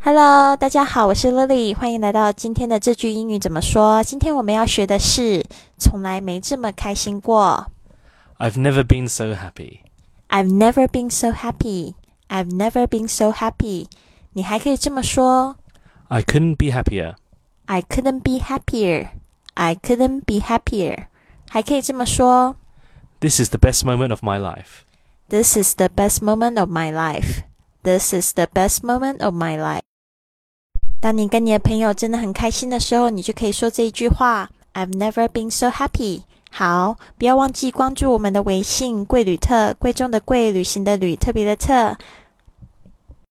Hello，大家好，我是 Lily，欢迎来到今天的这句英语怎么说。今天我们要学的是从来没这么开心过。 I've never been so happy. I've never been so happy. I've never been so happy. 你还可以这么说 I couldn't be happier. I couldn't be happier. I couldn't be happier. 还可以这么说 This is the best moment of my life. This is the best moment of my life. This is the best moment of my life. 当你跟你的朋友真的很开心的时候，你就可以说这一句话：I've never been so happy. 好，不要忘记关注我们的微信“贵旅特”，贵重的贵，旅行的旅，特别的特。